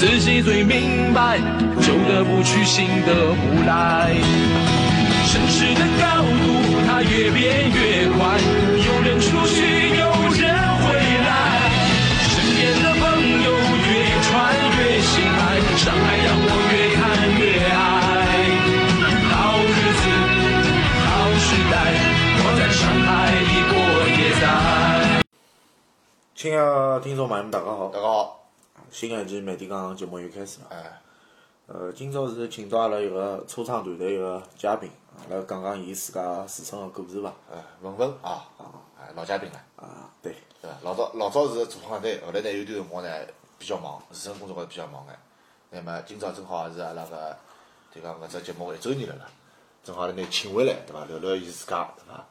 自己最明白，旧的不去，新的不来。城市的高度，它越变越快，有人出去，有人回来。身边的朋友越穿越心爱，上海让我越看越爱。好日子，好时代，我在上海一过也在。亲爱的听众朋友们，大家好大！家好，新的一期美的港节目又开始了。哎，呃，今朝是请到阿拉一个初创团队一个嘉宾，来讲讲伊自家自身个故事伐？哎，文文啊，哎，老嘉宾了，啊，对，对伐？老早老早是做厂队，后来呢有段辰光呢比较忙，自身工作高头比较忙眼。那么今朝正好也是阿拉个，就讲搿只节目一周年了啦，正好来拿请回来，对伐？聊聊伊自家，对伐？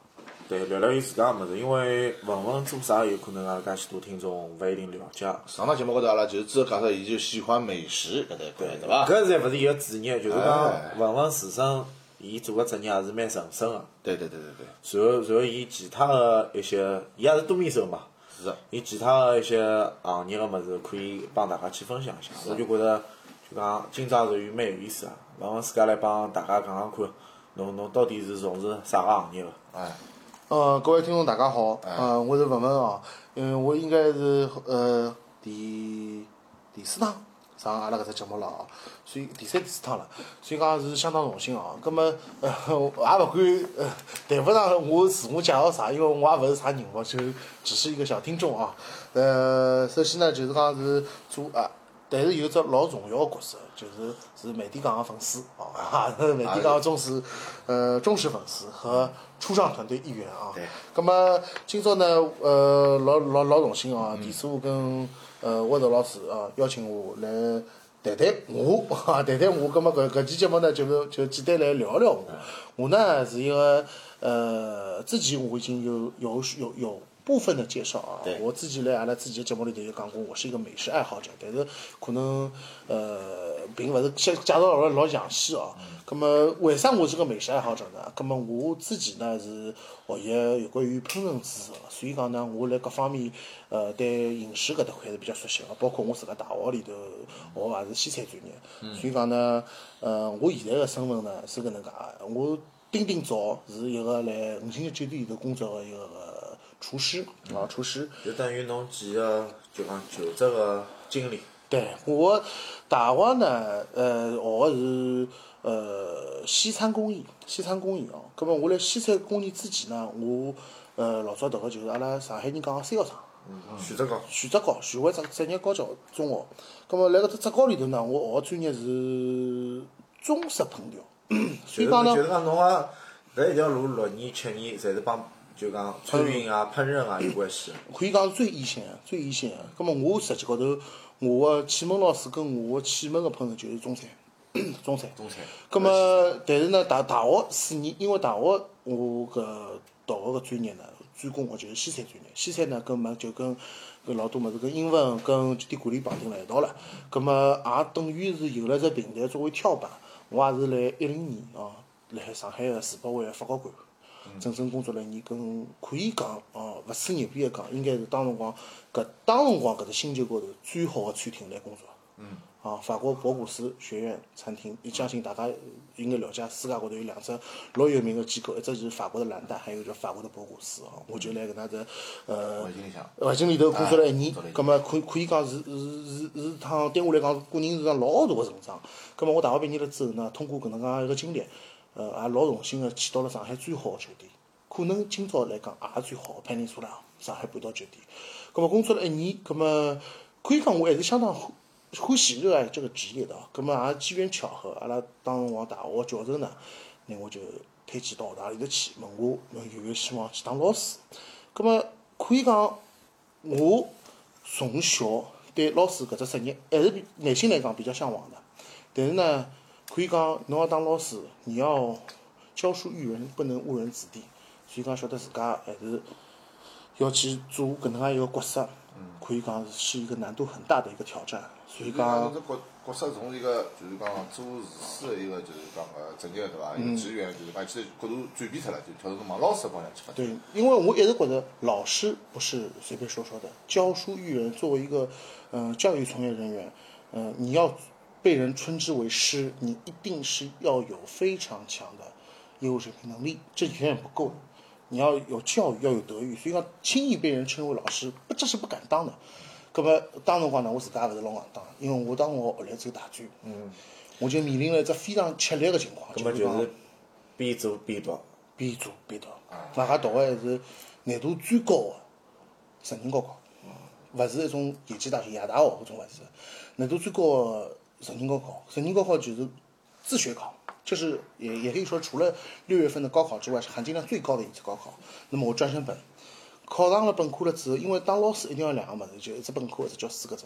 对，聊聊伊自家个物事，因为文文做啥有可能阿拉介许多听众勿一定了解。上趟节目高头阿拉就是只介绍伊就喜欢美食搿搭一块，对伐？搿侪勿是伊个主业，就是讲哎文文自身，伊做个职业也是蛮神圣个。对对对对对，然后，然后伊其他个一些，伊也是多面手嘛。是的，伊其他个一些行业个物事，可以帮大家去分享一下。我就觉着，就讲今朝是有蛮有意思个。文文自家来帮大家讲讲看，侬侬到底是从事啥个行业个？哎，呃，各位听众大家好，哎呃，我是文文哦，因为我应该是呃第第四趟上阿拉搿只节目了哦，所以第三第四趟了，所以讲是相当荣幸哦。葛么呃，也勿管呃谈勿上我自我介绍啥，因为我也勿是啥人物，就只是一个小听众啊。呃，首先呢，就是讲是做啊。但是有一只老重要个角色，就是是美的港的粉丝哦，哈，美的港的忠实，呃，忠实粉丝和初创团队一员啊。对。咁么今朝呢，呃，老老老荣幸啊，田师傅跟呃沃德老师啊邀请我来谈谈我 啊，谈谈我。咁么搿搿期节目呢，就是就简单来聊聊我。我呢是一个呃，之前我已经有有有有。部分的介绍啊对，我自己来阿拉自己的节目里头有讲过，我是一个美食爱好者，但是可能呃，并勿是介介绍老老详细哦。咁么为啥我是个美食爱好者呢？咁么我自己呢是学习有关于烹饪知识的，所以讲呢，我辣各方面呃对饮食搿搭块是比较熟悉个，包括我自家大学里头学个也是西餐专业，所以讲呢，呃，我现在个身份呢是搿能介个，我丁丁早是一个来五星级酒店里头工作个一个厨师啊，厨师。就等于侬几个就讲求职个经历。对我大学呢，呃，学个是呃西餐工艺，西餐工艺哦。葛末我辣西餐工艺之前呢，我呃老早读个就是阿拉上海人讲个三校厂，选择高，徐浙高徐汇职职业高教中学。葛末辣搿只职高里头呢，我学个专业是中式烹调，所就是以讲呢就，是讲侬个搿一条路六年七年，侪是帮就讲餐饮啊、烹饪啊有关系。可以讲是最一线的，最一线的。葛末我实际高头，我个启蒙老师跟我个启蒙个烹饪就是中餐，中餐。中餐，咁么，但是呢，大大学四年，因为大学我搿读个个专业呢，专攻个就是西餐专业。西餐呢，跟么就跟搿老多物事跟英文跟酒店管理绑定辣一道了。咁么也等于是有了只平台作为跳板，我也是辣一零年哦，辣海上海个世博会个法国馆。整整工作了一年，跟可以讲哦，勿吹牛逼个讲，应该是当辰光搿当辰光搿只星球高头最好个餐厅来工作。嗯。啊，法国博古斯学院餐厅，我相信大家应该了解，世界高头有两只老有名个机构，一只就是法国的蓝带，还有就是法国的博古斯哦。我就来搿能只呃环境里向环境里头工作了一年工作了一，年葛末可可以讲是是是是趟对我来讲个人是桩老大个成长。葛末我大学毕业了之后呢，通过搿能介一个经历，呃，也老荣幸个去到了上海最好个酒店，可能今朝来讲也是最好个潘宁苏拉上海半岛酒店。葛末工作了一年，葛末可以讲我还是相当欢欢喜热爱这个职业的啊。葛末也机缘巧合，阿拉当辰光大学个教授呢，拿我就推荐到学堂里头去，问我侬有没有希望去当老师。葛末可以讲，我从小对老师搿只职业还是比内心来讲比较向往的。但是呢，可以讲侬要当老师，你要教书育人，不能误人子弟。所以讲晓得自家还是要去做搿能介一个角色，可以讲是一个难度很大的一个挑战。所以讲角角色从一个就是讲做厨师的一个就是讲个职业对伐？一个职员就是讲现在角度转变脱了，就跳到侬往老师的方向去发展。对，因为我一直觉得老师不是随便说说的，教书育人，作为一个嗯、呃教育从业人员，嗯、你要被人称之为师，你一定是要有非常强的业务水平能力，这远远不够的。你要有教育，要有德育，所以讲轻易被人称为老师，不这是不敢当的。葛么当辰光呢，我自家也勿是老硬当，因为我当我后来走大专，嗯，我就面临了一只非常吃力的情况，就是边做边读，边做边读，外加读个还是难度最高的成人高考，勿是一种野鸡大学、夜大学搿种勿是，难度最高的成人高考。成人高考就是自学考，就是也也可以说除了六月份的高考之外，是含金量最高的一次高考。那么我专升本，考上了本科了之后，因为当老师一定要两个物事，就一只本科，一只教师格证。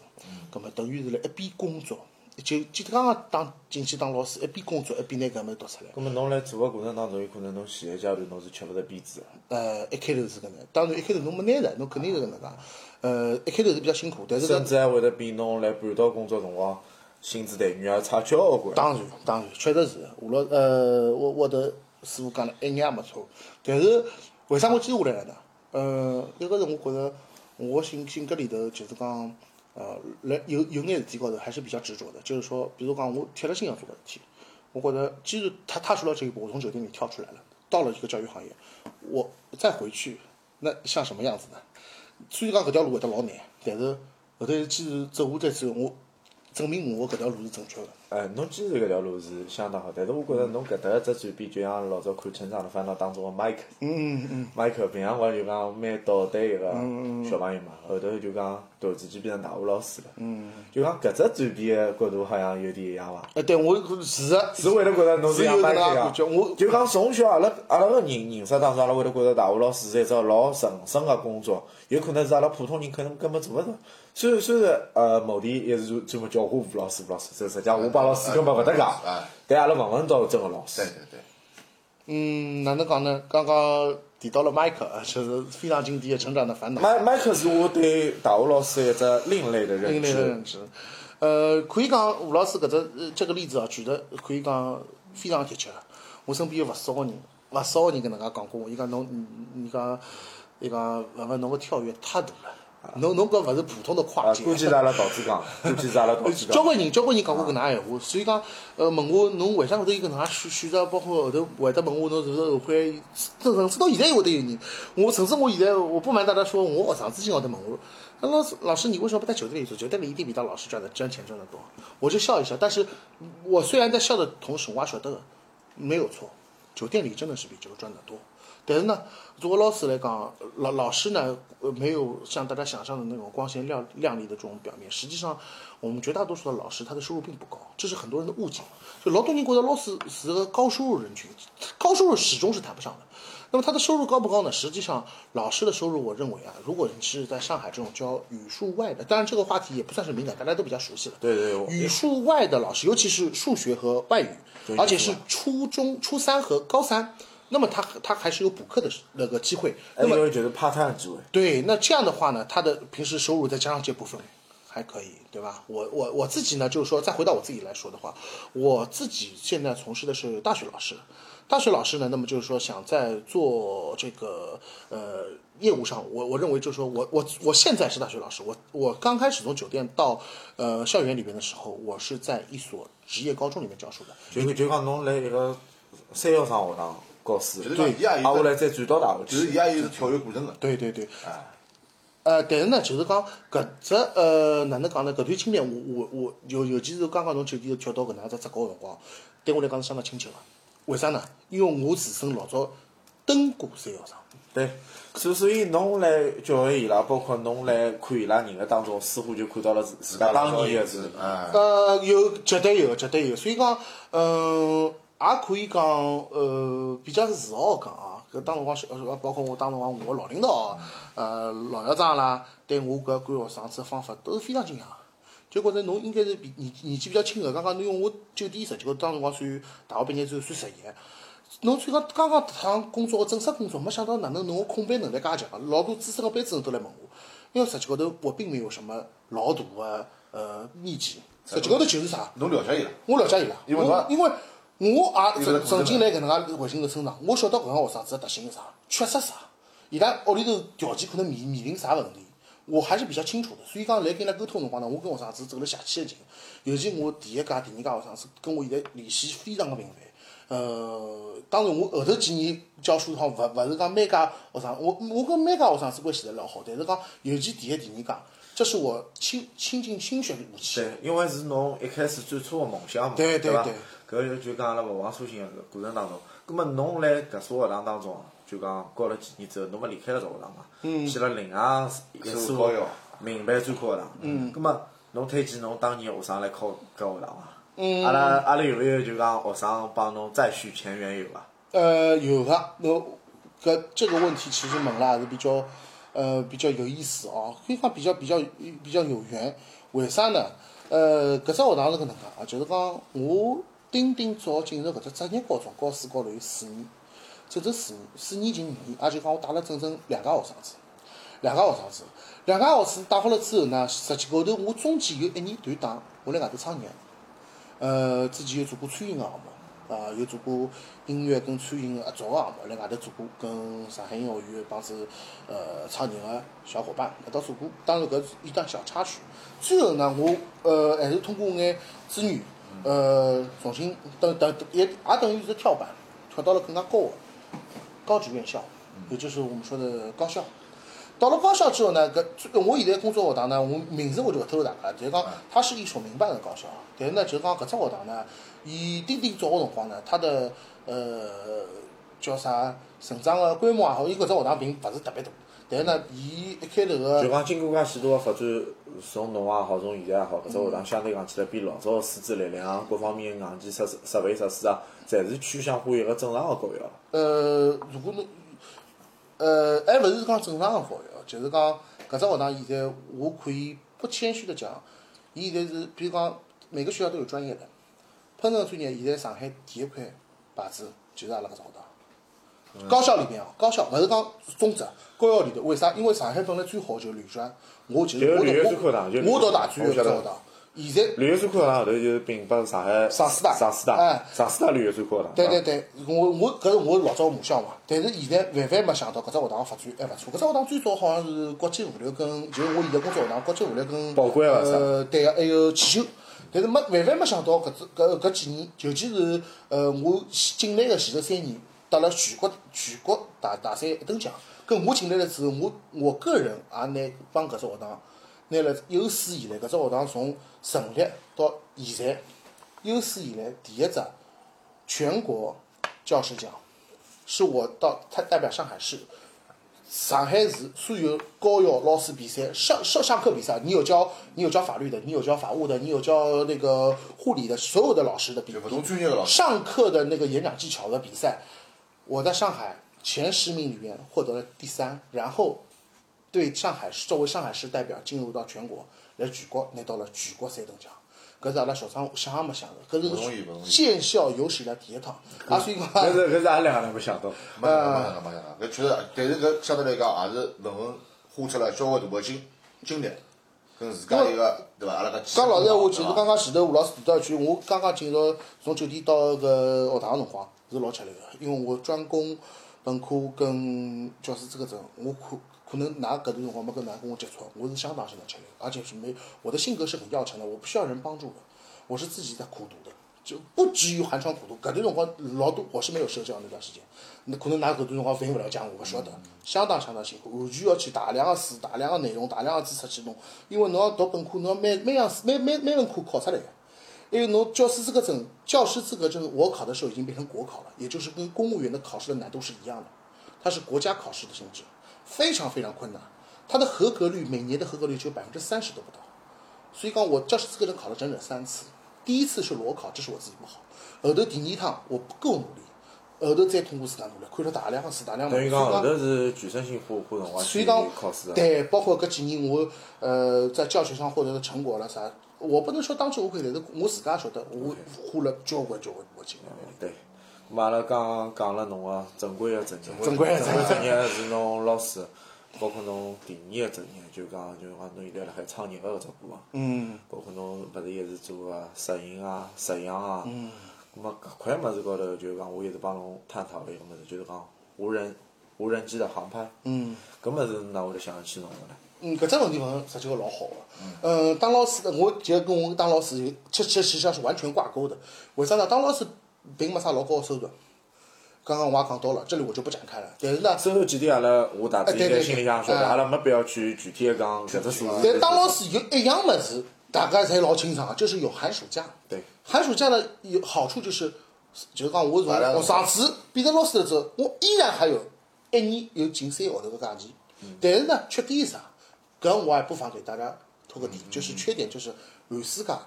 葛么等于是辣一边工作，就就刚刚当进去当老师，一边工作一边拿搿物事读出来。葛么侬辣做个过程当中，有可能侬前一阶段侬是吃勿着鞭子个。呃，一开头是搿能，当然一开头侬没拿着，侬肯定是搿能介。呃，一开头是比较辛苦，但是甚至还会得比侬辣半岛工作辰光薪资待遇也差交关。当然当然确实是。下了呃，我我的师傅讲了一眼也没错，但是为啥我坚持下来了呢？呃，一个是我觉着我性性格里头就是讲，呃，来有有眼事体高头还是比较执着的，就是说，比如讲我铁了心要做个事体，我觉得既然他踏出了这一步，我从酒店里跳出来了，到了这个教育行业，我再回去，那像什么样子呢？虽然讲搿条路会得老难，但是后头坚持走下来之后，我证明我搿条路是正确的。哎，侬坚持搿条路是相当好，但是我觉着侬搿搭一只转变，就像老早看《成长的烦恼》当中的迈克，嗯嗯。迈克平常光就讲蛮捣蛋一个小朋友嘛，后头就讲突然之间变成大学老师了。嗯。就讲搿只转变的角度好像有点一样伐？哎，对，我是的，是会得觉着侬是像迈克一样有搿能介感觉，我就讲从小阿拉阿拉个人认识当中，阿拉会得觉着大学老师是一只老神圣个工作，有可能是阿拉普通人可能根本做勿到。虽然虽然呃，某地一直专门叫我吴老师吴老师，这实际上我帮老师根本勿搭界哎，但阿拉问问到真个老师对。对对，嗯，哪能讲呢？刚刚提到了迈克，呃就是非常经典的《成长的烦恼》。迈迈克是我对大学老师的一只另类的认知另类的认。知。呃，可以讲吴老师搿只呃这个例子啊，举得可以讲非常贴切。我身边有勿少个人，勿少个人搿能介讲过我，伊讲侬，伊讲，伊讲文文侬个跳跃太大了，侬侬搿勿是普通的跨啊，界。估计是阿拉导致讲，估计是阿拉导致讲。交关人，交关人讲过搿能介闲话，所以讲，呃，问我侬为啥会得有搿能介选选择，包括后头会得问我侬是勿是后悔，甚甚至到现在也会得有人，我甚至我现在我不瞒大家说，我学生之前会得问我，那老师老师你为什么不在酒店里做？酒店里一定比当老师赚的赚钱赚得多。我就笑一笑，但是我虽然在笑的同时，我也晓得没有错，酒店里真的是比这个赚得多。但是呢，作为老师来讲，老老师呢，呃，没有像大家想象的那种光鲜亮亮丽的这种表面。实际上，我们绝大多数的老师，他的收入并不高，这是很多人的误解。就老多人觉得老师是个高收入人群，高收入始终是谈不上的。那么他的收入高不高呢？实际上，老师的收入，我认为啊，如果你是在上海这种教语数外的，当然这个话题也不算是敏感，大家都比较熟悉了。对对我语数外的老师，尤其是数学和外语，而且是初中、初三和高三，那么他他还是有补课的那个机会。那么有就是 part time 机会。对，那这样的话呢，他的平时收入再加上这部分，还可以，对吧？我我我自己呢，就是说，再回到我自己来说的话，我自己现在从事的是大学老师。大学老师呢，那么就是说想在做这个呃业务上，我我认为就是说我我我现在是大学老师，我我刚开始从酒店到呃校园里边的时候，我是在一所职业高中里面教书的。就就讲侬来一个三幺三学堂教书，就是讲伊也有来再转到大学去。就是伊也有跳跃过程个。对对对，啊，呃，但是呢，就是讲搿只呃哪能讲呢？搿段经历，我我我尤尤其是刚刚从酒店跳到搿能介只职高个辰光，对我来讲是相当亲切个。为啥呢？因为我自身老早登过三幺生。对，所所以侬来教育伊拉，包括侬来看伊拉人个当中，似乎就看到了自自家当年个是。哎，呃，有绝对有，绝对有。所以讲，嗯、也可以讲，呃，比较自豪地讲啊。搿当辰光是，呃，包括我当辰光我老领导，呃，老校长啦，对我搿管学生子个方法都是非常敬仰的。就觉着侬应该是比年年纪比较轻个。刚刚侬因为我九点十几个当辰光算大学毕业之后算实习，侬算讲刚刚迭趟工作个正式工作，没想到哪能侬个控班能力介强，老多资深个班主任都来问我，因为实际高头我并没有什么老大个呃秘籍，实际高头就是啥，侬了解伊拉，我了解伊拉，因为因为我也曾曾经来搿能介环境头成长，我晓得搿个学生子个特性是啥，缺失啥，伊拉屋里头条件可能面面临啥问题，我还是比较清楚的。所以讲来跟伊拉沟通辰光呢，我跟学生子走了邪气的近，尤其我第一届、第二届学生子跟我现在联系非常个频繁。呃，当然我后头几年教书哈，勿勿是讲每家学生，我我跟每家学生子关系侪老好，但是讲尤其第一、第二届，这是我倾倾尽心血的武器。对，因为是侬一开始最初个梦想嘛，对对伐对？搿就讲阿拉勿忘初心个过程当中，葛末侬辣搿所学堂当中，就讲教了几年之后，侬勿离开了这学堂嘛？嗯。去了另外一所高校民办专科学堂。嗯。葛末侬推荐侬当年个学生来考搿学堂伐？嗯。阿拉阿拉有没有就讲学生帮侬再续前缘有伐？呃，有个，侬搿这个问题其实问了还是比较，呃，比较有意思哦，可以讲比较比较比较有缘。为啥呢？呃，搿只学堂是搿能介啊，就是讲我丁丁早进入搿只职业高中，高四高头有四年，整整四年，四年近五年，也就讲我带了整整两家学生子，两家学生子，两家学生子带好了之后呢，实际高头我中间有一年断档，我辣外头创业。呃，之前有做过餐饮个项目，啊，有做过音乐跟餐饮合作个项目，辣外头做过跟上海音乐学院帮子呃创业个小伙伴一道做过。当然搿是一段小插曲。最后呢，我呃还是通过眼资源，呃，重新等等也也等于是跳板，跳到了更加高个高级院校，也就是我们说的高校。到了高校之后呢，搿这我现在工作学堂呢，我名字我就勿透露大家了，就是讲它是一所民办的高校，但是呢，就是讲搿只学堂呢，伊丁丁早个辰光呢，它的呃叫啥成长个规模也好，伊搿只学堂并勿是特别大，但是呢，伊一开头个就个讲经过介许多个发展，从侬也好，从现在也好，搿只学堂相对讲起来比老早个师资力量、各方面个硬件设施、设备设施啊，侪是趋向于一个正常个高校。呃，如果侬呃还勿是讲正常个高校，就是讲搿只学堂现在我可以不谦虚的讲，伊现在是比如讲每个学校都有专业的，烹饪专业现在上海第一块牌子就是阿拉搿只学堂。高校里面哦，高校勿是讲中职，高校里头为啥？因为上海本来最好就是旅专，我就是我就是旅是我读大专有搿只我晓得学堂，现在旅游专科学堂后头就是并拨上海上师大上师大哎，上师大旅游专科学堂。对对对，我我搿是我老早个母校嘛，但是现在万万没想到搿只学堂个发展还勿错。搿只学堂最早好像是国际物流跟，就是我现在工作学堂国际物流跟宝贵啊是呃对个，还有汽修。但是没万万没想到搿只搿搿几年，尤其是呃我进来个前头三年，得了全国全国大大赛一等奖。跟我进来了之后，我我个人也拿帮搿只学堂拿了有史以来搿只学堂从成立到现在，有史以来第一只全国教师奖，是我到他代表上海市。上海市所有高校老师比赛上上上课比赛，你有教你有教法律的，你有教法务的，你有教那个护理的，所有的老师的比就勿同专业的老师上课的那个演讲技巧的比赛，我在上海前十名里面获得了第三，然后对上海市作为上海市代表进入到全国来举国拿到了举国三等奖。搿是阿拉校长想也没想到，搿是建校有史以来第一趟。啊，所以讲，搿是搿是阿拉两个人没想到。没想到，没想到，没想到，搿确实，但是搿相对来讲也是文文花出了交关大个精精力，跟自家一个对伐？阿拉个讲老实闲话，其实刚刚前头吴老师提到一句，我刚刚进入从酒店到搿学堂个辰光是老吃力个，因为我专攻本科跟教师资格证，我可可能㑚搿段辰光没跟㑚跟我接触，我是相当相当吃力，而且是没我的性格是很要强的，我不需要人帮助的，我是自己在苦读的。就不止于寒窗苦读，搿段辰光老多我是没有社交那段时间，那可能㑚搿段辰光反应勿了讲，我勿晓得，相当相当辛苦，完全要去大量个书、大量个内容、大量个知识去弄，因为侬要读本科，侬要每每样每每每门课考出来个。因为侬教师资格证，教师资格证我考的时候已经变成国考了，也就是跟公务员的考试的难度是一样的，它是国家考试的性质，非常非常困难，它的合格率每年的合格率只有百分之三十都不到，所以讲我教师资格证考了整整三次，第一次是裸考，这是我自己不好，后头第二趟我不够努力，后头再通过自家努力，看了大量的书，大量的等于讲后头是全身心花花辰光去所以讲考试的。对，包括搿几年我呃在教学上获得的成果了啥，我不能说当之无愧，但是我自家晓得，我花了交关交关多精力。对，咁阿拉刚刚讲了侬个正规个职业，正规的职业职业是侬老师，包括侬第二个职业，就讲就讲侬现在辣海创业个搿只过程，嗯包括侬勿是一直做个摄影啊、摄像啊，嗯，咁么搿块物事高头就讲我一直帮侬探讨个一个物事，就是讲无人无人机的航拍，嗯。搿物事哪会得想得起侬个呢？嗯，搿只问题问实际个老好个。嗯，当老师的，我就跟我当老师有，其实实际上是完全挂钩的。为啥呢？当老师并没啥老高个收入。刚刚我也讲到了，这里我就不展开了。但是呢，收入几点阿拉我大致应该心里向晓得，哎阿拉没必要去具体的讲搿只数字。但当老师有一样物事，大家侪老清爽个，就是有寒暑假。对，寒暑假呢有好处就是，就是讲我从大量学生子变成老师了之后，我依然还有一年有近三个号头个假期。但是呢，缺点是啥？搿我也不妨给大家透个底，就是缺点就是寒暑假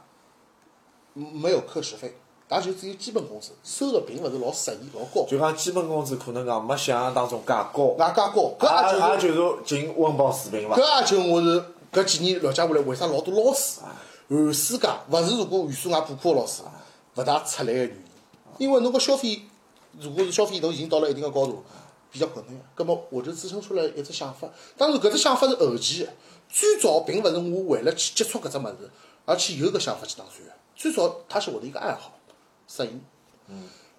没有课时费，也就只有基本工资，收入并勿是老适宜、老高，就讲基本工资可能讲没想象当中介高，也介高。搿也就是也也就是进温饱水平伐？搿也就我是搿几年了解下来，为啥老多老师寒暑假勿是如果寒暑假补课个老师勿大出来个原因？因为侬搿消费，如果是消费都已经到了一定个高度，比较困难。葛么我就滋生出来一只想法，当然搿只想法是后期的，最早并勿是我为了去接触搿只物事，而去有搿想法去打算个。最早它是我的一个爱好，摄影。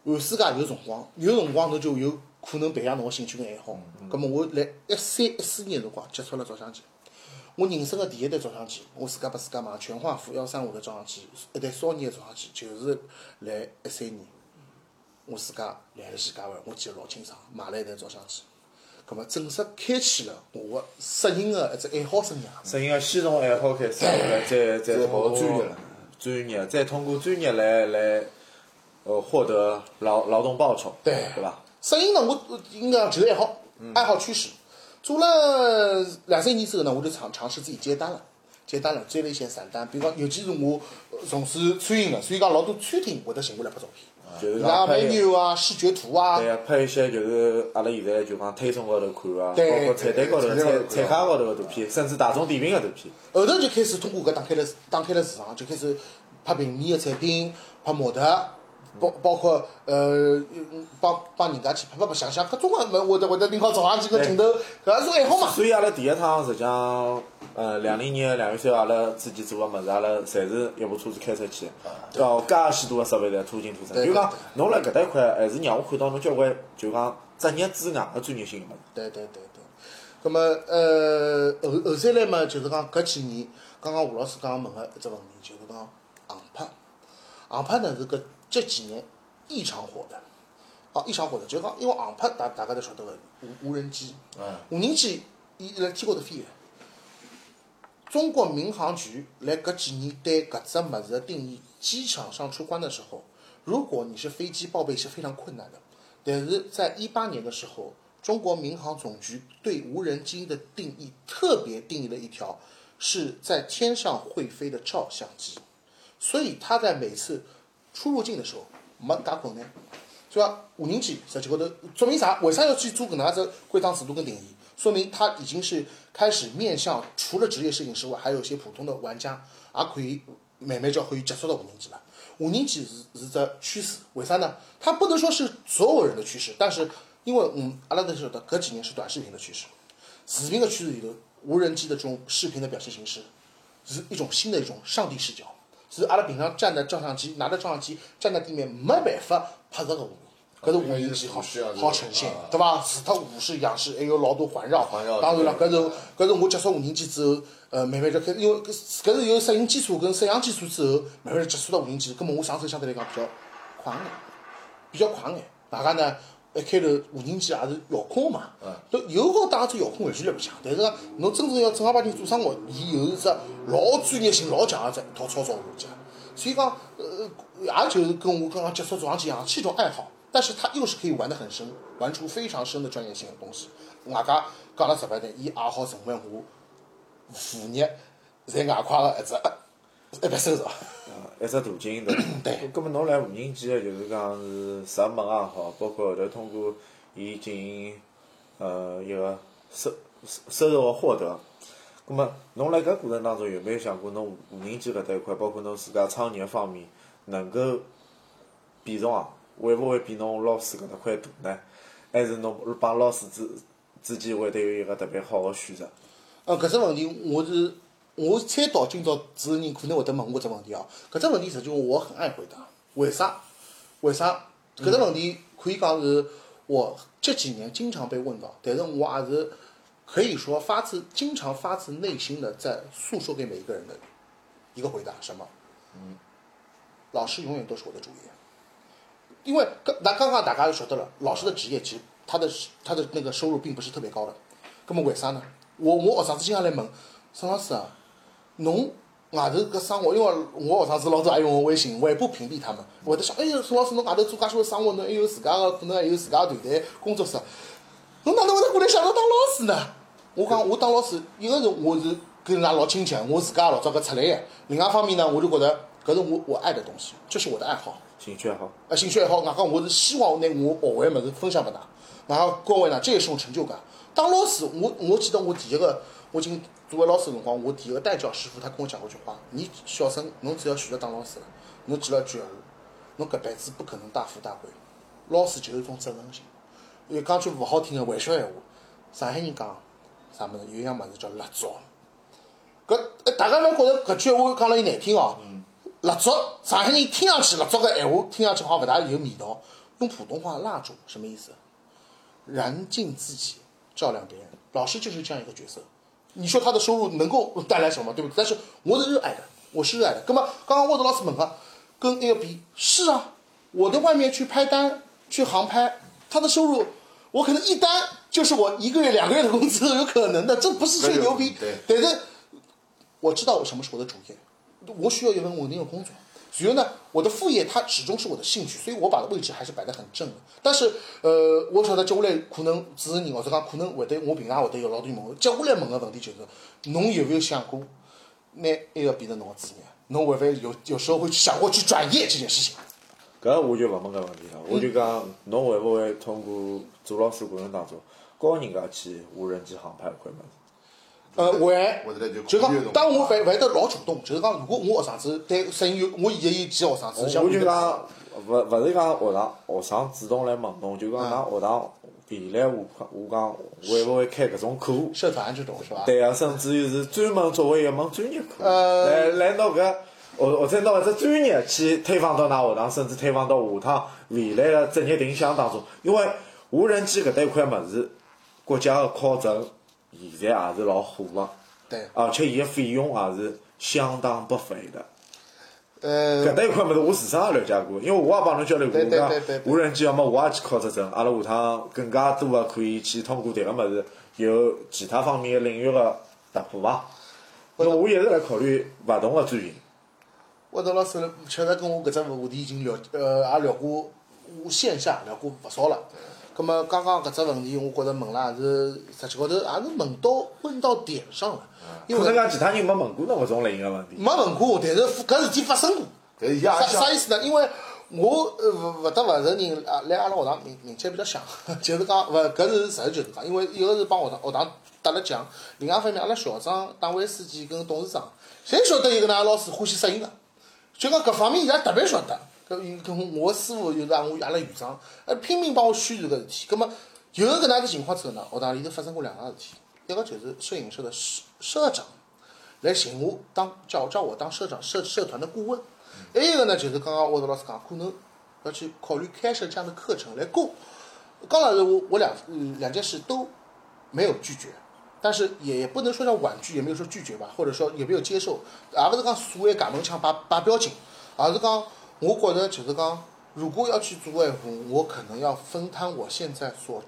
寒暑假有辰光，有辰光侬就有可能培养侬个兴趣跟爱好。葛么我辣一三一四年辰光接触了照相机。我人生个第一台照相机，我自家拨自家买全画幅幺三五的照相机，一台少年个照相机，就是辣一三年，我自家来了徐家汇，我记得老清爽，买了一台照相机。葛么正式开启了我个摄影个一只爱好生涯。摄影个先从爱好开始，再再再通过跑专业了专业，再通过专业来来呃获得劳劳动报酬，对对伐？摄影呢，我我应该讲就是爱好，爱好驱使。做了两三年之后呢，我就尝尝试自己接单了，接单了，接了一些散单，比如讲，尤其是我呃从事餐饮的，所以讲老多餐厅会得寻我来拍照片，就是讲拍 menu 啊、视觉图啊，对啊，拍一些就是阿拉现在就讲推送高头看啊，包括菜单高头、菜单高头菜菜卡高头个图片，甚至大众点评个图片。后头就开始通过搿打开了打开了市场，就开始拍平面个产品，拍模特，包包括呃嗯帮帮人家去拍拍白相相，搿种个么会得会得拎好照相机个镜头，搿也是爱好嘛。所以阿拉第一趟实际上，呃，两零年两月三号阿拉自己做个物事，阿拉侪是一部车子开出去，哦，介许多个设备侪拖进拖出。对就讲侬辣搿搭一块，还是让我看到侬交关就讲职业之外个专业性个物事。对对对对。咁么呃后后三来嘛，就是讲搿几年，刚刚吴老师刚刚问个一只问题，就是讲航拍，航拍呢是搿这几年异常火的。啊，异常火的，就是讲，因为航拍大大家都晓得个无无人机，嗯无人机伊辣天高头飞个。中国民航局来搿几年对搿只物事的定义，机场上出关的时候，如果你是飞机报备是非常困难的。但是在一八年的时候，中国民航总局对无人机的定义特别定义了一条，是在天上会飞的照相机，所以它在每次出入境的时候没介困难。是吧？无人机实际高头说明啥？为啥要去做搿能样子规章制度跟定义？说明它已经是开始面向除了职业摄影师外，还有一些普通的玩家也可以慢慢就可以接触到无人机了。无人机是是只趋势，为啥呢？它不能说是所有人的趋势，但是因为嗯，阿拉都晓得搿几年是短视频的趋势，视频的趋势里头，无人机的这种视频的表现形式是一种新的一种上帝视角，是阿拉平常站在照相机拿着照相机站在地面没办法拍摄个画面。搿是无人机好好呈现，对伐？除脱俯视、仰视，还有老多环绕。环绕当然了，搿是搿是我接触无人机之后，呃，慢慢就开始，因为搿搿是有摄影基础跟摄像基础之后，慢慢就接触到无人机，葛末我上手相对来讲比较快眼，比较快眼。大家呢，一开头无人机也是遥控嘛，都有好带只遥控完全来不强。但是呢，侬真正要正儿八经做生活，伊有一只老专业性老强个只一套操作逻辑。所以讲，呃，也就是跟我刚刚接触照相机一样，是一种爱好。但是它又是可以玩得很深，玩出非常深的专业性的东西。外加讲了直白点，伊也好成为我副业在外快的一只一笔收入。呃，一只途径对伐？对。咁么侬来无人机个就是讲是入门也好，包括后头通过伊进行呃一个收收收入个获得，葛末侬辣搿过程当中有没有想过，侬无人机搿搭一块，包括侬自家创业方面，能够比重啊，会勿会比侬老师搿搭块大呢？还是侬帮老师之之间会得有一个特别好个选择？呃，搿只问题我是我猜到今朝主持人可能会得问我只问题哦。搿只问题实际上我很爱回答，为啥？为啥？搿只问题可以讲是我这几年经常被问到，但是我也是可以说发自经常发自内心的在诉说给每一个人的一个回答，什么？嗯，老师永远都是我的主业。因为刚那刚刚大家就晓得了，老师的职业其实他的他的那个收入并不是特别高的。那么为啥呢？我我学生子经常来问，沈老师啊，侬外头搿生活，因为我学生子老早还用我微信，我也不屏蔽他们，会得想，哎呦，宋老师侬外头做介许多生活，侬还有自家个可能还有自家个团队工作室，侬哪能会得过来想着当老师呢？我讲我当老师，一个是我是跟伊拉老亲切，我自家老早搿出来个；另外一方面呢，我就觉着搿是我我爱的东西，这是我的爱好。兴趣爱好？啊，兴趣爱好，外加我是希望拿我学会物事分享拨㑚，然后各位呢，这也是种成就感。当老师，我我记得我第一个，我进作为老师辰光，我第一个带教师傅他跟我讲过一句话：你小生，侬只要选择当老师了，侬记牢一句闲话，侬搿辈子不可能大富大贵。老师就是一种责任心。因为讲句勿好听的玩笑闲话，上海人讲啥物事，有一样物事叫蜡烛。搿大家勿要觉着搿句闲话讲了有难听哦。蜡烛，上海人听上去蜡烛个闲话，听上去好像勿大有味道。用普通话，蜡烛什么意思？燃尽自己，照亮别人。老师就是这样一个角色。你说他的收入能够带来什么，对不对？但是我是热爱的，我是热爱的。那么刚刚沃德老师问啊，跟那个比，是啊，我在外面去拍单，去航拍，他的收入，我可能一单就是我一个月、两个月的工资，有可能的，这不是吹牛逼。对但是我知道我什么是我的主业，我需要一份稳定的工作。然后呢，我的副业它始终是我的兴趣，所以我把位置还是摆得很正的。但是，呃，我晓得接下来可能主持人或者讲可能会得我平常会得有老多问，接下来问个问题就是，侬有没有想过拿埃个变成侬个职业？侬会不会有有时候会去想过去转业这件事情？搿我就勿问搿问题了，我就讲侬会勿会通过做老师过程当中教人家去无人机航拍搿块物事？呃，会或者来就，就讲当我会会得老主动，就是讲，如果我学生子对摄影有，我现在有几个学生子，像我就讲，勿勿是讲学堂学生主动来问侬，就讲㑚学堂未来我我讲会勿会开搿种课？社团这种是吧？对啊，甚至于是专门作为一门专业课，呃来来拿搿或或者拿搿只专业去推放到㑚学堂，甚至推放到下趟未来个职业定向当中。因为无人机搿搭一块物事，国家个考证现在也是老火个，对，而且伊个费用也是相当不菲的。呃，搿搭一块物事我自身也了解过，因为我也帮侬交流过，对对讲无人机要么我也去考只证，阿拉下趟更加多个可以去通过迭个物事有其他方面个领域个突破伐？因为我一直辣考虑勿同个专业。沃德老师确实跟我搿只话题已经聊，呃，也聊过线下聊过勿少了。葛么刚刚搿只问题，我觉着问了也是实际高头也是问到问到点上了，因为可能讲其他人没问过侬搿种类型个问题。没问过，但是搿事体发生过。但是伊也啥啥意思呢？因为我呃勿勿得勿承认啊，来阿拉学堂名名气比较响，就是讲勿搿是实事求是讲，因为一个是帮学堂学堂得了奖，另外一方面阿拉校长、党委书记跟董事长侪晓得有个㑚老师欢喜摄影个，就讲搿方面伊拉特别晓得。搿有跟我师傅就是让我阿拉院长，呃拼命帮我宣传搿事体。葛末有搿能样子情况之后呢，学堂里头发生过两桩事体，一个就是摄影社的社社长来寻我当叫叫我当社长社社团的顾问，还有一个呢就是刚刚沃德老师讲，可能要去考虑开设这样的课程来过。刚老师我我两两件事都没有拒绝，但是也也不能说叫婉拒，也没有说拒绝吧，或者说也没有接受，而不是讲所谓夹门腔把把标紧，而是讲我觉着就是讲，如果要去做闲话，我可能要分摊我现在所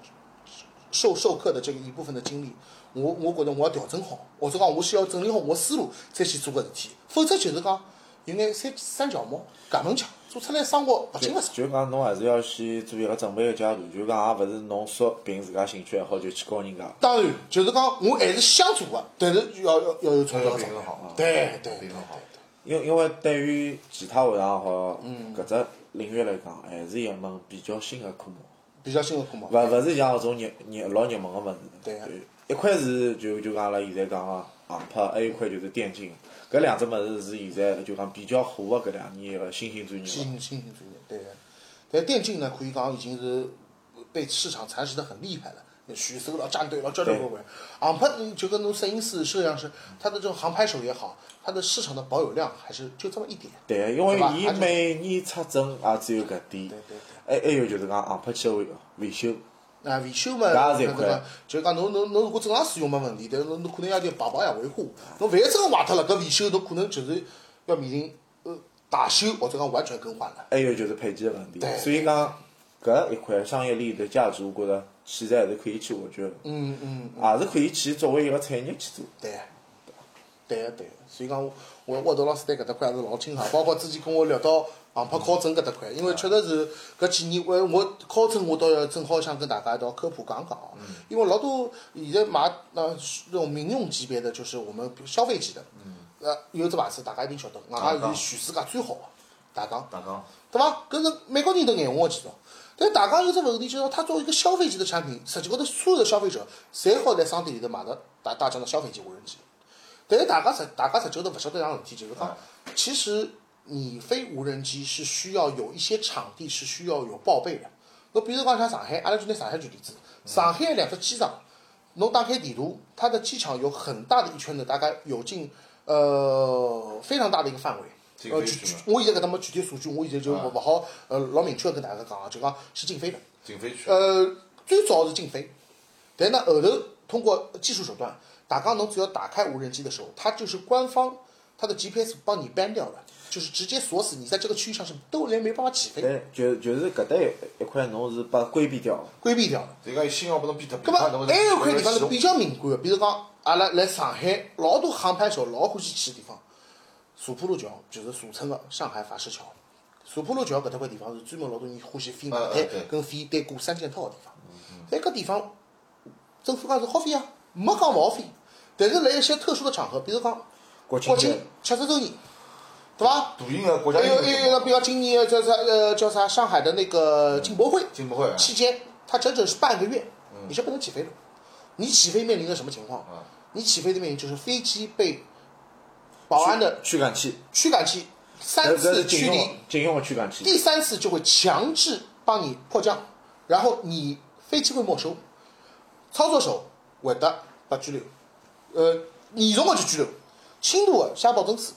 授授课的这个一部分的精力，我我觉着我要调整好，或者讲我先要整理好我思路再去做搿事体，否则就是讲有眼三三脚猫夹门腔，做出来生活勿清勿爽。就讲侬还是要先做一个准备个阶段，就讲也勿是侬说凭自家兴趣爱好就去教人家。当然，就是讲我还是想做个，但是要要要有创造平衡好啊对对对平衡好对。因因为对于其他学堂好搿只领域来讲，还是一门比较新个科目，比较新的科目。勿勿是像搿种热热老热门个物事。对啊一块是就就讲阿拉现在讲个航拍，还有一块就是电竞，搿两只物事是现在就讲比较火个搿两年个新兴专业新。兴新兴专业，对的。但电竞呢，可以讲已经是被市场蚕食得很厉害了。选手了、战队了，交交关关。航拍嗯就跟侬摄影师、摄像师，他的这种航拍手也好，它的市场的保有量还是就这么一点。对，因为对吧伊每年出证也只有搿点。对对还还有就是讲航拍器个维修，啊，维修嘛，搿也是一块？就讲侬侬侬如果正常使用没问题，但是侬侬可能要点保保养维护。侬万一真个坏脱了，搿维修侬可能就是要面临呃大修或者讲完全更换了。还有就是配件个问题对。所以讲搿一块商业利益的价值，我觉着现在还是可以去挖掘的，嗯嗯，也是可以去作为一个产业去做。对，对个对个。所以讲我我沃德老师对搿搭块也是老清爽，包括之前跟我聊到航拍考证搿搭块，因为确实是搿几年我我考证我倒要正好想跟大家一道科普讲讲哦，因为老多现在买呃那种民用级别的，就是我们消费级的，呃有只牌子大家一定晓得，外加是全世界最好的大疆。大疆，对伐？搿是美国人都眼红个技术。但大疆有只问题，就是它作为一个消费级的产品，实际高头所有的消费者，侪好在商店里头买到大大疆的消费级无人机。但是大家实大家实际高头勿晓得一桩事体，就是讲，其实你飞无人机是需要有一些场地是需要有报备的。侬比如讲像上海，阿拉就拿上海举例子，上海两只机场，侬打开地图，它的机场有很大的一圈的，大概有近呃非常大的一个范围。禁呃，具具我现在搿搭没具体数据，我现在就啊勿勿好呃老明确地跟大家讲啊，就讲是禁飞的。禁飞区，呃，最早是禁飞，但呢后头通过技术手段，大疆侬只要打开无人机的时候，它就是官方它的 GPS 帮你 ban 掉了，就是直接锁死你在这个区域上是都连没办法起飞，但就就是搿搭一一块侬是把规避掉了。规避掉了。所以讲信号拨侬变脱，搿么还有一块地方是比较敏感的，比如讲阿拉来上海老多航拍手老欢喜去的地方，索浦路桥就是俗称的上海法式桥。索浦路桥搿搭块地方是专门老多人欢喜飞外滩嗯嗯对跟飞单过三件套的地方。但搿地方政府讲是好飞啊，没讲勿好飞。但是辣一些特殊的场合，比如讲国庆国庆七十周年，对伐？大型的国家还有还有，比如今年叫啥呃叫啥上海的那个进博会，进博会期间，它整整是半个月，你是不能起飞的。你起飞面临着什么情况？你起飞的面临就是飞机被保安的驱赶器，驱赶器三次驱离，警用的驱赶器。第三次就会强制帮你迫降，然后你飞机会没收，操作手会得被拘留，呃，严重个就拘留，轻度个写保证书，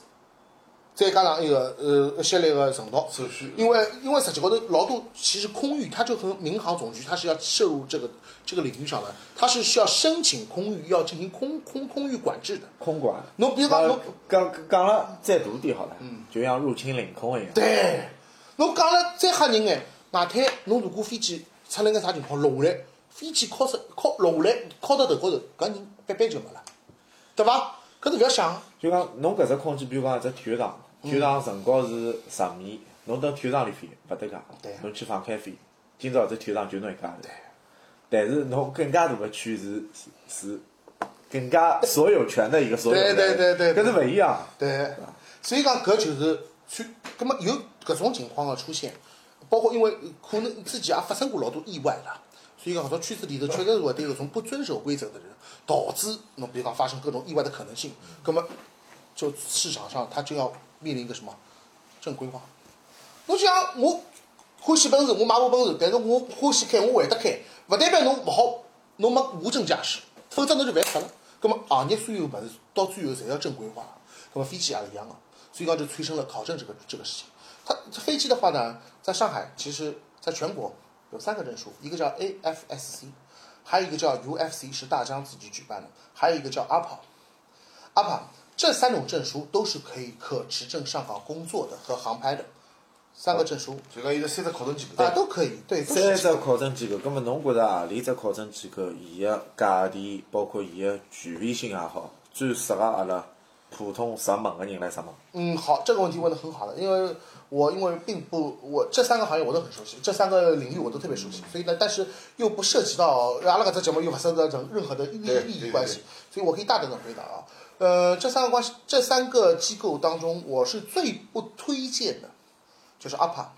再加上一个呃一系列个承诺手续因为因为实际高头老多其实空域它就和民航总局它是要涉入这个这个领域上的，它是需要申请空域要进行空空空域管制的。空管。侬比如讲呃侬讲讲了再大点好了，就像入侵领空一样。对，侬讲了再吓人眼，外滩侬如果飞机出了眼啥情况落下来，飞机靠实靠落下来靠到头高头，搿人掰掰就没了，对伐？搿是勿要想，就讲侬搿只空间，比如讲一只体育场，体育场层高是十米，侬到体育场里飞勿得讲对，侬去放开飞，今朝只体育场就侬一家。头。但是侬更加大的区是是是更加所有权的一个所有人，对对对。对搿是勿一样。对，所以讲搿就是去，葛么有搿种情况个出现，包括因为可能之前也发生过老多意外啦，所以讲搿种圈子里头确实是会对搿种不遵守规则的人，导致侬比如讲发生各种意外的可能性，葛么就市场上它就要面临一个什么正规化。侬像我欢喜奔驰，我买部奔驰，但是我欢喜开，我会得开，勿代表侬勿好，侬没无证驾驶，否则侬就犯法了。葛么行业所有物事到最后侪要正规化，葛么飞机也是一样的，所以讲就催生了考证这个这个事情。它飞机的话呢，在上海其实在全国有三个证书，一个叫 AFSC，还有一个叫 UFC 是大疆自己举办的，还有一个叫 APA。APA 这三种证书都是可以可持证上岗工作的和航拍的，三个证书所以讲现在三只考证机构啊，都可以，对，三只考证机构，葛么侬觉着何里只考证机构伊个价钿，包括伊个权威性也好，最适合阿拉普通入门个人来入门？嗯，好，这个问题问得很好的，因为我因为并不，我这三个行业我都很熟悉，这三个领域我都特别熟悉，所以呢，但是又不涉及到阿拉搿只节目又不涉及到任任何的利利益关系，所以我可以大胆的回答啊。呃，这三个关系，这三个机构当中，我是最不推荐的，就是阿帕。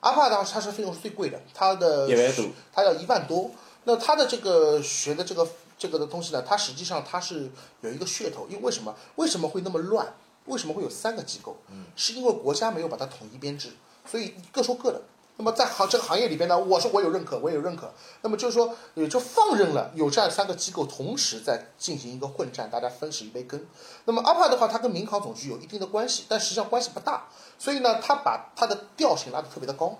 阿帕的话，它是费用是最贵的，它的它要一万多。那它的这个学的这个这个的东西呢，它实际上它是有一个噱头，因为为什么为什么会那么乱？为什么会有三个机构？嗯，是因为国家没有把它统一编制，所以各说各的。那么在行这个行业里边呢，我说我有认可，我有认可。那么就是说，也就放任了有这样三个机构同时在进行一个混战，大家分食一杯羹。那么阿帕的话，它跟民航总局有一定的关系，但实际上关系不大。所以呢，它把它的调性拉得特别的高。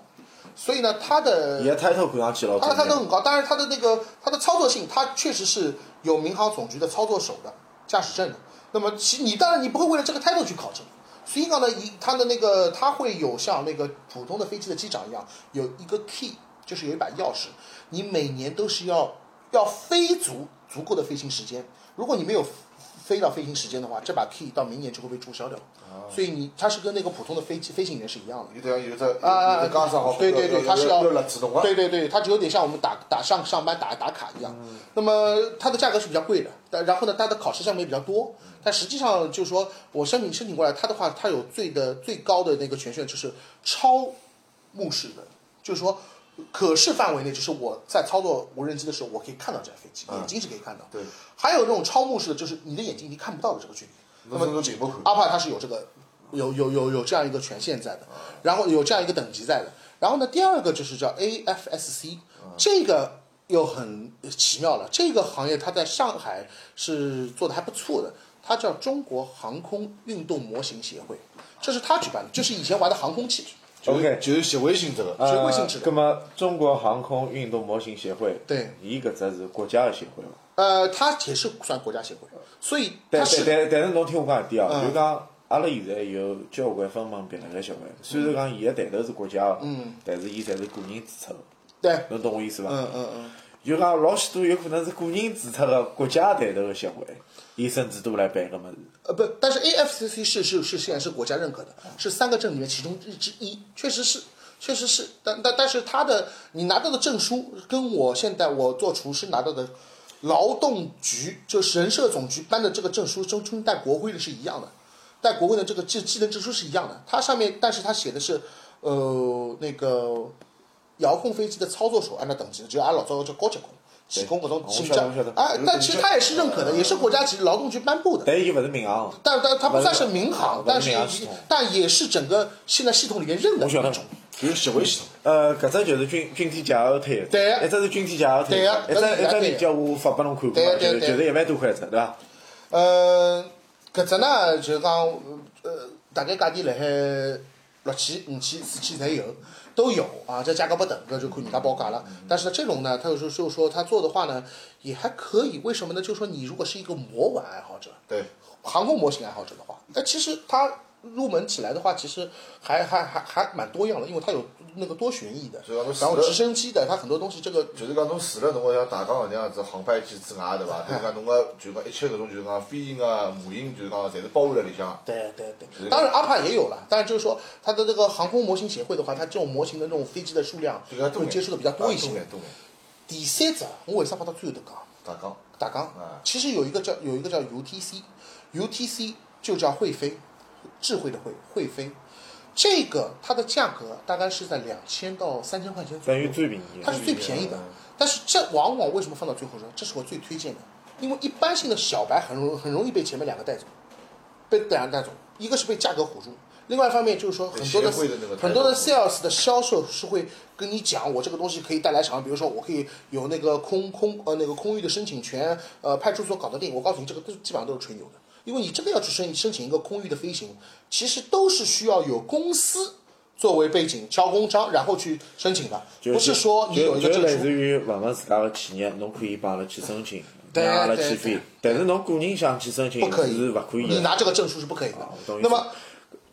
所以呢，它的伊个 title 看上去老它的重 title 很高，当然它的那个它的操作性，它确实是有民航总局的操作手的驾驶证的。那么其你当然你不会为了这个 title 去考证。所以讲呢，一它的那个它会有像那个普通的飞机的机长一样，有一个 key，就是有一把钥匙，你每年都是要要飞足足够的飞行时间。如果你没有飞到飞行时间的话，这把 key 到明年就会被注销掉。所以你它是跟那个普通的飞机飞行员是一样的。有的有的啊啊，有的钢上好，对对对，它是要。对对对，它就有点像我们打打上上班打打卡一样。那么它的价格是比较贵的，但然后呢，它的考试项目也比较多。但实际上就是说我申请申请过来，它的话，它有最的最高的那个权限就是超目视的，就是说可视范围内，就是我在操作无人机的时候，我可以看到这架飞机，眼睛是可以看到。对。还有那种超目视的，就是你的眼睛已经看不到的这个距离。那么。阿帕它是有这个有有有有这样一个权限在的，然后有这样一个等级在的。然后呢，第二个就是叫 AFSC，这个又很奇妙了。这个行业它在上海是做的还不错的，它叫中国航空运动模型协会，这是他举办的，就是以前玩的航空器。OK 就是协会性质的。协会性质的呃，那么中国航空运动模型协会，对伊搿只是国家的协会嘛？呃，它也是算国家协会，所以它但但是但但是侬听我讲一点啊，嗯。就讲阿拉现在有交关分门别类个协会，虽然讲伊个抬头是国家的，嗯，但是伊侪是个人注册的，对，侬懂我意思伐？嗯嗯嗯，就讲老许多有可能是个人注册的国家抬头的协会，伊甚至都来办个物事。呃不，但是 AFCC 是是是现在是国家认可的，是三个证里面其中之一，确实是，确实是，但但但是他的你拿到的证书跟我现在我做厨师拿到的劳动局就是人社总局颁的这个证书中中带国徽的是一样的，带国徽的这个技技能证书是一样的，它上面但是它写的是呃那个遥控飞机的操作手按照等级的，只有按老早叫高级工。提供搿种我请假晓得我晓得啊，但其实它也是认可的，也是国家级劳动局颁布的。但伊勿是民航，但但它不算是民航，但是但也是整个现在系统里面认的我晓得一种。就是协会系统。呃，搿只就是军军体驾校推的，对啊一只是军体驾校推对啊的，一只一只对链接我发拨侬看过就是就是一万多块一只，对伐？呃，搿只呢就是讲呃，大概价钿辣海六千、五千、四千侪有，都有啊，这价格不等，搿就看人家报价了。但是呢，这种呢，他有时候就是说他做的话呢，也还可以。为什么呢？就是说你如果是一个模玩爱好者，对，航空模型爱好者的话，那其实它入门起来的话，其实还还还还蛮多样的，因为它有那个多旋翼的然后直升机的，它很多东西这个就是讲侬除了侬个像大纲搿能样子航拍机之外，对伐？就是讲侬个就讲一切搿种就是讲飞行个模型，就是讲侪是包含在里向。对对对，当然阿帕也有了，但是就是说它的这个航空模型协会的话，它这种模型的那种飞机的数量会接触的比较多一些。第三只，我为啥放到最后头讲？大纲，大纲啊，其实有一个叫有一个叫 UTC，UTC 就叫会飞，智慧的慧，会飞。这个它的价格大概是在两千到三千块钱左右，等于最便宜它是最便宜的。但是这往往为什么放到最后说，这是我最推荐的，因为一般性的小白很容很容易被前面两个带走，被两个带走，一个是被价格唬住。另外一方面就是说，很多的的很多的 sales 的销售是会跟你讲，我这个东西可以带来啥，比如说我可以有那个空空呃那个空域的申请权，呃派出所搞得定。我告诉你，这个都基本上都是吹牛的，因为你真的要去申申请一个空域的飞行，其实都是需要有公司作为背景敲公章，然后去申请的，不是说你有一个证书就类似。于问问自家的企业，侬可以帮阿拉去申请，对让阿拉对去飞。但是侬个人想去申请不可以是不可以的。你拿这个证书是不可以的那么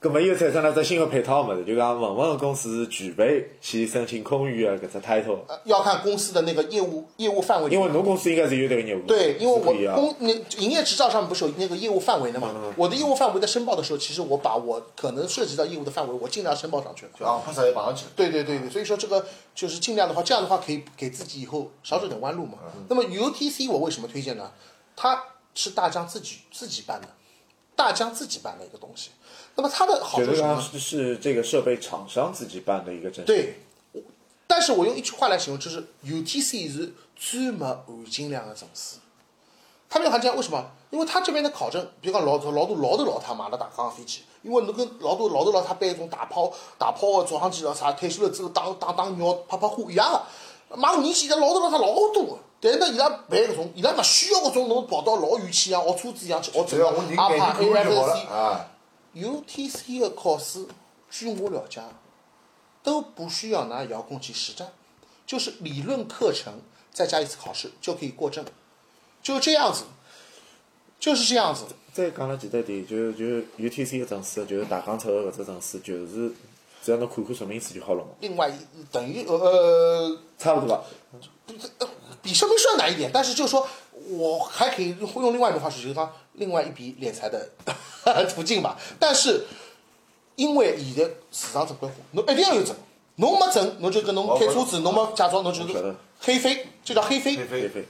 咁么又产生了只新的配套物事，就讲问问公司具备去申请空域的搿只 title，呃要看公司的那个业务业务范围。因为侬公司应该是有这个业务。对，因为我公那营业执照上面不是有那个业务范围的嘛？嗯我的业务范围在申报的时候，其实我把我可能涉及到业务的范围，我尽量申报上去了。就航拍啥也绑上去。对对对对，所以说这个就是尽量的话，这样的话可以给自己以后少走点弯路嘛。那么 UTC 我为什么推荐呢？它是大疆自己自己办的，大疆自己办的一个东西。那么它的好处是什么呢？是是这个设备厂商自己办的一个证。。对，但是我用一句话来形容，就是 UTC 是最没含金量的证书。他没有含金量，为什么？因为他这边的考证，比如讲老头老多老头老太买了大钢飞机，因为侬跟老多老头老太背一种大炮大炮的照相机了啥，退休了之后打打打鸟拍拍花一样的。买无人机现在老头老太老多的，但是呢，伊拉办搿种，伊拉勿需要搿种侬跑到老远去像学车子一样去学证只要我人也拍眼睛看就好了 AFC。啊。UTC 的考试，据我了解，都不需要拿遥控器实战，就是理论课程再加一次考试就可以过证，就这样子，就是这样子。再讲了几个点，就就 UTC 个证书，就是大纲出的搿只证书，就是只要侬看看说明书就好了嘛，另外一等于呃呃，差不多吧。比说明书要难一点，但是就是说我还可以用另外一种方式，就是讲另外一笔敛财的 途径吧。但是因为现在市场正规化，侬一定要有证，侬没证，侬就跟侬开车子，侬没驾照，侬就是黑飞，就叫黑飞，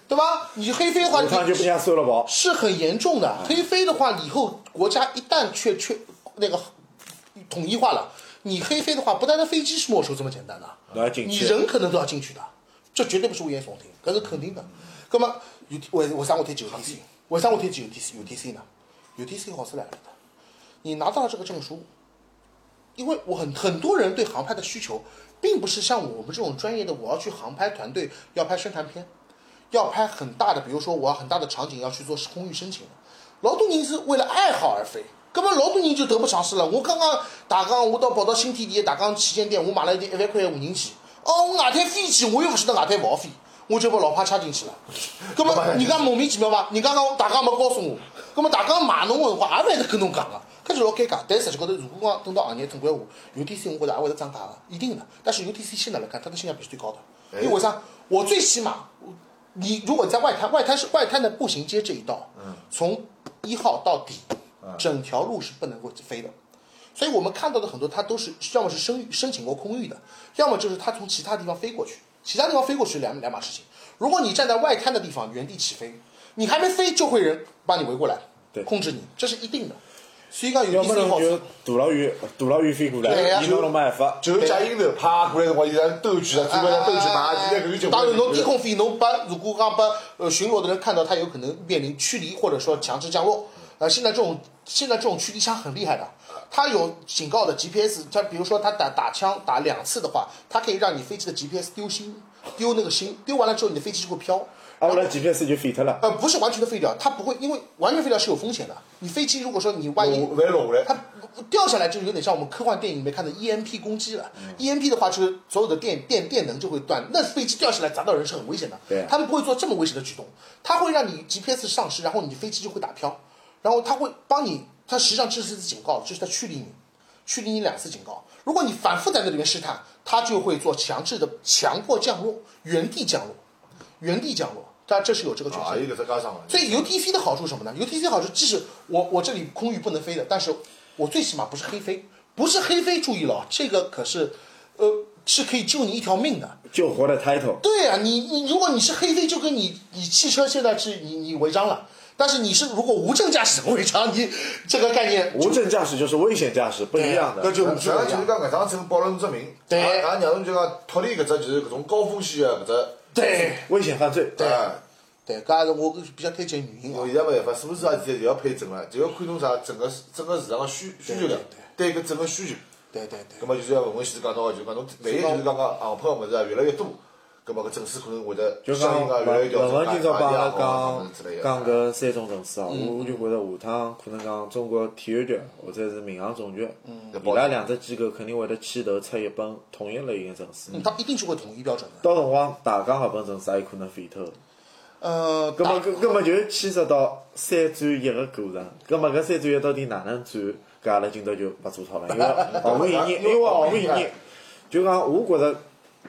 对吧？你黑飞的话，马上就被你人家收了跑。是很严重的。黑飞的话，以后国家一旦确确那个统一化了，你黑飞的话，不单单飞机是没收这么简单的，你人可能都要进去的，这绝对不是危言耸听，搿是肯定的。葛么有为为啥我推荐 UTC？为啥我推荐 UTC UTC 呢？UTC 好是来了的，你拿到了这个证书，因为我很很多人对航拍的需求，并不是像我们这种专业的，我要去航拍团队要拍宣传片，要拍很大的，比如说我要很大的场景要去做空域申请的，老多人是为了爱好而飞。根本老多人就得不偿失了。我刚刚大纲，我到跑到新天地大纲旗舰店，我买了一件一万块的无人机。哦，我外滩飞机，我又不晓得外滩不好飞，我就把老帕插进去了。根本人家莫名其妙伐？人家讲大家没告诉我，根本大家骂侬个辰光也勿会得跟侬讲个，搿就老尴尬。但实际高头，如果讲等到行业正规化，UTC 我觉着也会得涨价个，一定的。但是 UTC 现在来看，它的性价比是最高的，因为为啥？我最起码，你如果在外滩，外滩是外滩的步行街这一道，从一号到底，整条路是不能够飞的。所以我们看到的很多，它都是要么是申申请过空域的，要么就是它从其他地方飞过去，其他地方飞过去两两码事情。如果你站在外滩的地方原地起飞，你还没飞就会人把你围过来，对控制你，这是一定的。所以讲有要第四好么侬就处，大老远大老远飞过来，对呀伊侬侬没办法。就是假鹰头啪过来辰光，伊在兜圈啊，最后在兜圈嘛，现在搿个就当然，侬低空飞，侬把如果讲把呃巡逻的人看到，他有可能面临驱离或者说强制降落。呃，现在这种现在这种驱离枪很厉害的，它有警告的 GPS，它比如说它打打枪打两次的话，它可以让你飞机的 GPS 丢星，丢那个星，丢完了之后你的飞机就会飘。啊，后来 GPS 就废掉了。呃，不是完全的废掉，它不会，因为完全废掉是有风险的。你飞机如果说你万一勿会落。它掉下来就有点像我们科幻电影里面看的 EMP 攻击了。EMP 的话就是所有的电电电能就会断，那飞机掉下来砸到人是很危险的。对他们不会做这么危险的举动，它会让你 GPS 丧失，然后你飞机就会打飘，然后它会帮你，它实际上这是一次警告，这是在驱离你，驱离你两次警告。如果你反复在这里面试探，它就会做强制的强迫降落，原地降落，原地降落，它这是有这个权啊，限的有。搿只加上了。所以 UTC 的好处是什么呢？UTC 好处即使我我这里空域不能飞的，但是我最起码不是黑飞，不是黑飞，注意了，这个可是，呃，是可以救你一条命的。救活的 title，对啊，你你如果你是黑飞，就跟你你汽车现在是你你违章了，但是你是如果无证驾驶违章，你 这个概念无证驾驶就是危险驾驶，不一样的。那就实际上就是讲搿张证保了侬只名，对也也让侬就讲脱离搿只就是搿种高风险的搿只。对危险犯罪。对哎对，搿也是我比较推荐女性啊我。现在没办法，是不是啊？现在就要配证了，就要看侬啥整个整个市场的需需求量，对搿整个需求。对对对葛。末就是要文文先生讲到的，就是讲侬万一就是讲讲航拍个物事啊越来越多，葛么搿证书可能会得就应文文今朝帮阿拉啊讲。讲搿三种证书啊，我我就觉着下趟可能讲中国体育局或者是民航总局，伊拉两只机构肯定会得牵头出一本统一类型的证书。嗯，它一定是会统一标准的。到辰光大疆搿本证书也有可能废脱。呃，葛么搿搿么就牵涉到三转一个过程。葛么搿三转一到底哪能转？搿阿拉今朝就勿做讨论，因为 毫无意义，因为毫无意义。就讲我觉着，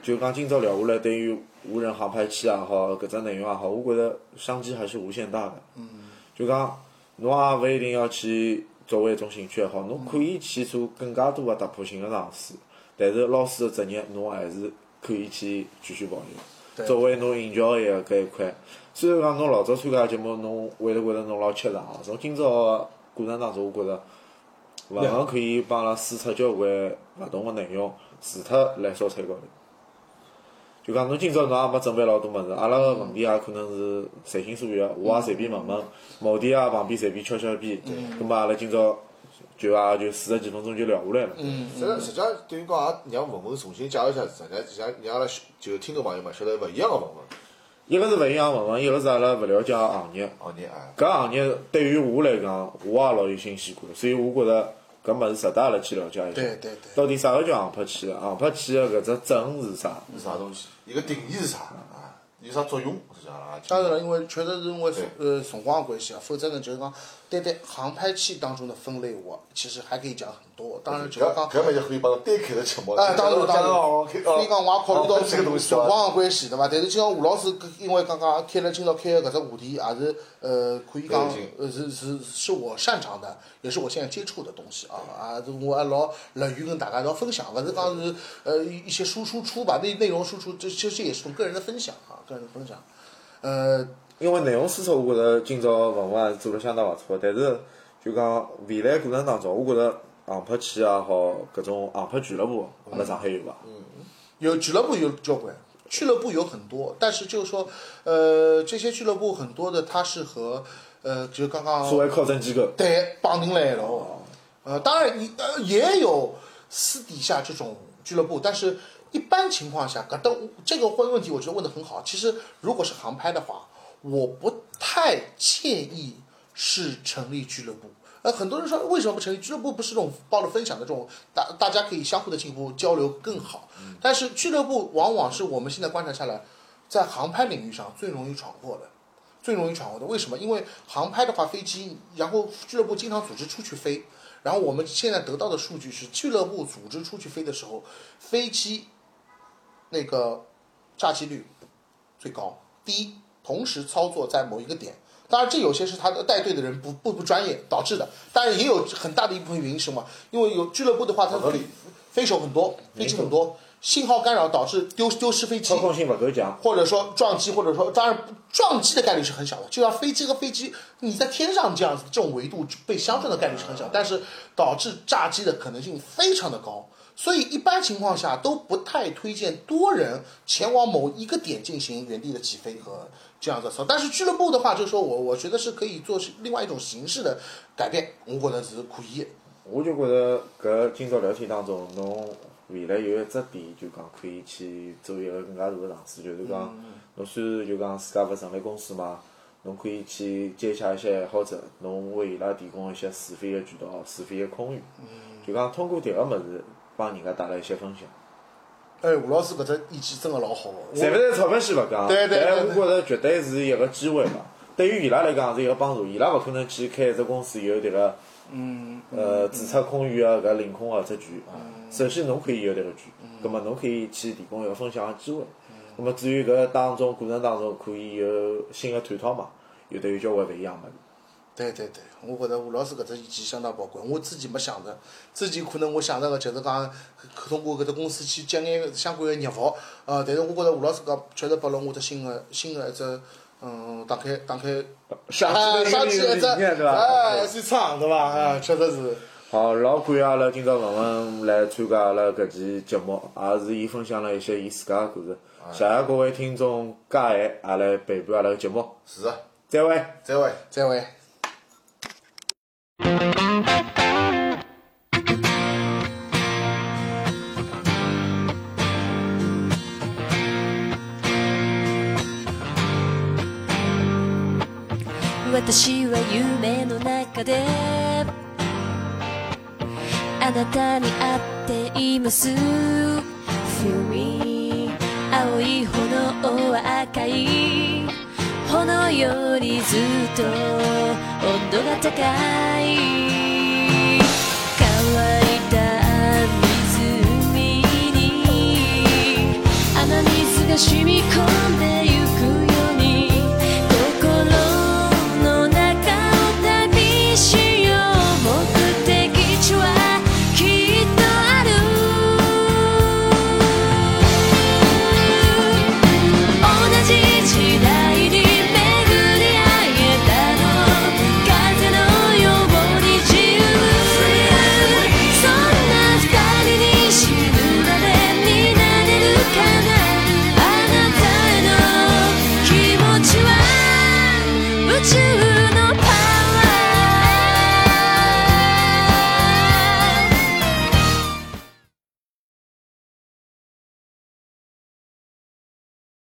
就讲今朝聊下来，对于无人航拍器也好，搿只内容也好，我觉着商机还是无限大的。就讲侬也勿一定要去作为一种兴趣爱好，侬可以去做更加多个突破性的尝试。但是老师个职业，侬还是可以去继续保留。作为侬营销的一个搿一块，虽然讲侬老早参加节目，侬会得觉着侬老吃力哦。从今朝个过程当中，我觉着勿妨可以帮阿拉输出交关勿同个内容，除脱辣烧菜高头。就讲侬今朝侬也没准备老多物事，阿拉个问题也可能是随心所欲，我也随便问问，某地啊旁边随便敲敲边，葛末阿拉今朝就也就四十几分钟就聊下来了。嗯实际实际上等于讲也让文文重新介绍一下自家，像让阿拉就听众朋友嘛晓得勿一样个文文一个是勿一样文文，一个是阿拉勿了解个行业。行业啊。搿行业对于我来讲，我也老有新鲜感，所以我觉着搿物事值得阿拉去了解一下。对对对到底啥个叫航拍器？航拍器个搿只证是啥？是啥东西？伊个定义是啥啊？有啥作用？当然了，因为确实是因为对呃辰光的关系啊，否则呢就是讲单单航拍器当中的分类，我其实还可以讲很多。当然，就是讲搿搿么就可以帮侬单开个节目。哎，当然当然，哦所以讲我也考虑到这个东西辰光的关系，对伐？但是今朝吴老师因为刚刚开了今朝开个搿只话题，也是呃可以讲呃是是是我擅长的，也是我现在接触的东西啊，啊是我还老乐于跟大家一道分享，勿是讲是呃一一些输输出吧，内内容输出，这其实也是种个人的分享啊，个人的分享。呃，因为内容输出，我觉着今朝文文还是做了相当勿错。但是就讲未来过程当中，我觉着航拍器也好，搿种航拍俱乐部，阿拉上海有伐？有俱乐部有交关，俱乐部有很多，但是就是说，呃，这些俱乐部很多的它是和呃，就是刚刚所谓考证机构。对绑定来了哦。呃，当然你呃也有私底下这种俱乐部，但是一般情况下，搿都这个问问题，我觉得问的很好。其实如果是航拍的话，我不太建议是成立俱乐部。呃，很多人说为什么不成立俱乐部？不是这种抱着分享的这种，大大家可以相互的进一步交流更好。但是俱乐部往往是我们现在观察下来，在航拍领域上最容易闯祸的。最容易闯祸的，为什么？因为航拍的话，飞机，然后俱乐部经常组织出去飞，然后我们现在得到的数据是，俱乐部组织出去飞的时候，飞机那个炸机率最高。第一，同时操作在某一个点，当然这有些是他的带队的人不不不专业导致的，当然也有很大的一部分原因是什么？因为有俱乐部的话，它飞手很多，飞机很多，信号干扰导致丢丢失飞机操，控性不够强，或者说撞击，或者说当然撞击的概率是很小的，就像飞机和飞机你在天上这样子这种维度被相撞的概率是很小，但是导致炸机的可能性非常的高。所以一般情况下都不太推荐多人前往某一个点进行原地的起飞和这样子操。但是俱乐部的话，就是说我我觉得是可以做另外一种形式的改变，我觉得是可以的。我就觉着搿今朝聊天当中，侬未来有一只点，就讲可以去做一个更加大的尝试，就是讲侬虽然就讲自家勿成立公司嘛，侬可以去接洽一些爱好者，侬为伊拉提供一些试飞的渠道、试飞的空域，就讲通过迭个物事帮人家带来一些分享。哎，吴老师搿只意见真个老好个。赚勿赚钞票先勿讲，对对对但我觉着绝对是一个机会嘛。对于伊拉来讲是一个帮助，伊拉勿可能去开一只公司有迭个，嗯，呃，注册空余个搿领空个只权。首先侬可以有迭个权，葛末侬可以去提供一个分享个机会。葛末至于搿当中过程当中可以有新个探讨嘛，有得有交关勿一样物事。对对对，我觉着吴老师搿只意见相当宝贵。我之前没想着，之前可能我想着个就是讲通过搿只公司去接眼相关个业务，呃，但是我觉着吴老师搿确实拨了我只新个新个一只，嗯，打开打开，想想起一只？哎，一场对伐？哎，确实是。好，老感谢阿拉今朝文文来参加阿拉搿期节目，也是伊分享了一些伊自家个故事。谢谢各位听众加爱，也来陪伴阿拉个节目。是的，再会。再会。再会。「私は夢の中であなたに会っています」「Feel me 青い炎は赤い炎よりずっと温度が高い」「乾いた湖にあの水が染み込んで